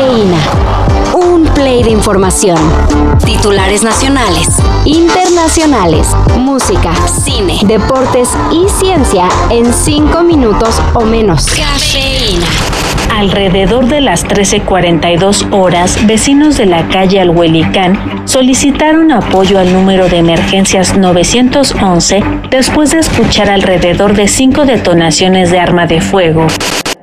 Cafeína. Un play de información. Titulares nacionales, internacionales, música, cine, deportes y ciencia en cinco minutos o menos. Cafeína. Alrededor de las 13:42 horas, vecinos de la calle Alhuelicán solicitaron apoyo al número de emergencias 911 después de escuchar alrededor de cinco detonaciones de arma de fuego.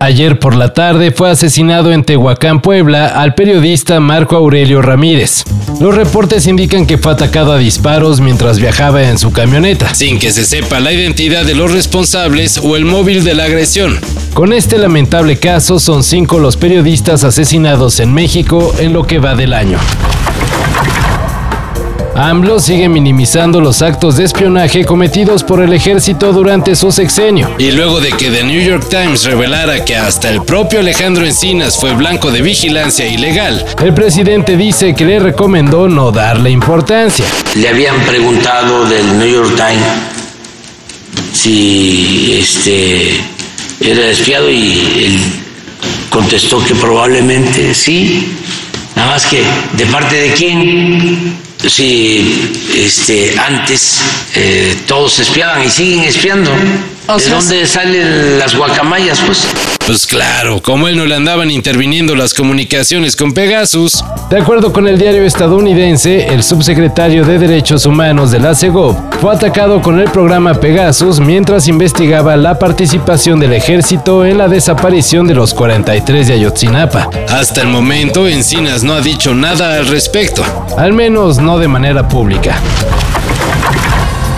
Ayer por la tarde fue asesinado en Tehuacán, Puebla, al periodista Marco Aurelio Ramírez. Los reportes indican que fue atacado a disparos mientras viajaba en su camioneta, sin que se sepa la identidad de los responsables o el móvil de la agresión. Con este lamentable caso son cinco los periodistas asesinados en México en lo que va del año. AMLO sigue minimizando los actos de espionaje cometidos por el ejército durante su sexenio. Y luego de que The New York Times revelara que hasta el propio Alejandro Encinas fue blanco de vigilancia ilegal, el presidente dice que le recomendó no darle importancia. Le habían preguntado del New York Times si este era espiado y él contestó que probablemente sí, nada más que de parte de quién si este, antes eh, todos espiaban y siguen espiando. ¿De dónde salen las guacamayas, pues? Pues claro, como él no le andaban interviniendo las comunicaciones con Pegasus. De acuerdo con el diario estadounidense, el subsecretario de Derechos Humanos de la CEGOV fue atacado con el programa Pegasus mientras investigaba la participación del ejército en la desaparición de los 43 de Ayotzinapa. Hasta el momento, Encinas no ha dicho nada al respecto, al menos no de manera pública.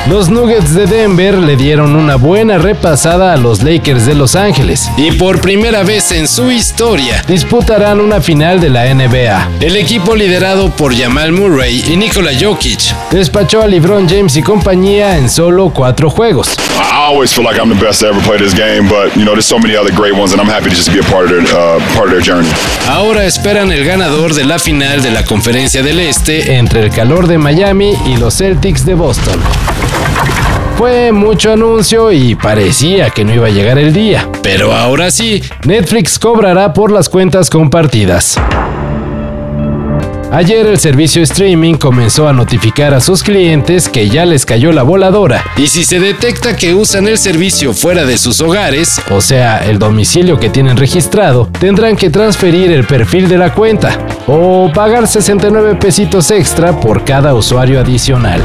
Los Nuggets de Denver le dieron una buena repasada a los Lakers de Los Ángeles y por primera vez en su historia disputarán una final de la NBA. El equipo liderado por Jamal Murray y Nikola Jokic despachó a LeBron James y compañía en solo cuatro juegos. I always feel like I'm the best to ever play this game, but you know there's so many other great ones, and I'm happy to just be a part of their, uh, part of their journey. Ahora esperan el ganador de la final de la Conferencia del Este entre el calor de Miami y los Celtics de Boston. Fue mucho anuncio y parecía que no iba a llegar el día. Pero ahora sí, Netflix cobrará por las cuentas compartidas. Ayer el servicio streaming comenzó a notificar a sus clientes que ya les cayó la voladora y si se detecta que usan el servicio fuera de sus hogares, o sea, el domicilio que tienen registrado, tendrán que transferir el perfil de la cuenta o pagar 69 pesitos extra por cada usuario adicional.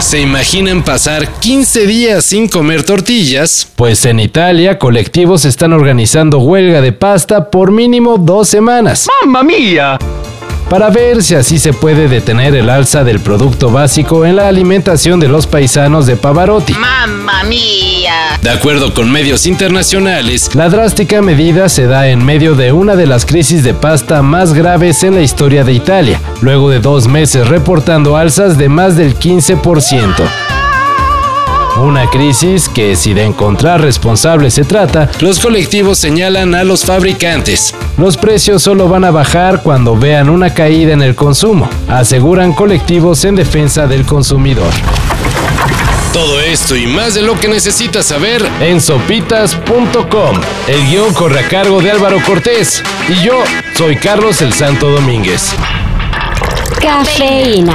¿Se imaginan pasar 15 días sin comer tortillas? Pues en Italia, colectivos están organizando huelga de pasta por mínimo dos semanas. ¡Mamma mía! Para ver si así se puede detener el alza del producto básico en la alimentación de los paisanos de Pavarotti. ¡Mamma mía! De acuerdo con medios internacionales, la drástica medida se da en medio de una de las crisis de pasta más graves en la historia de Italia, luego de dos meses reportando alzas de más del 15%. Una crisis que si de encontrar responsables se trata, los colectivos señalan a los fabricantes. Los precios solo van a bajar cuando vean una caída en el consumo, aseguran colectivos en defensa del consumidor. Todo esto y más de lo que necesitas saber en sopitas.com. El guion corre a cargo de Álvaro Cortés y yo soy Carlos el Santo Domínguez. Cafeína.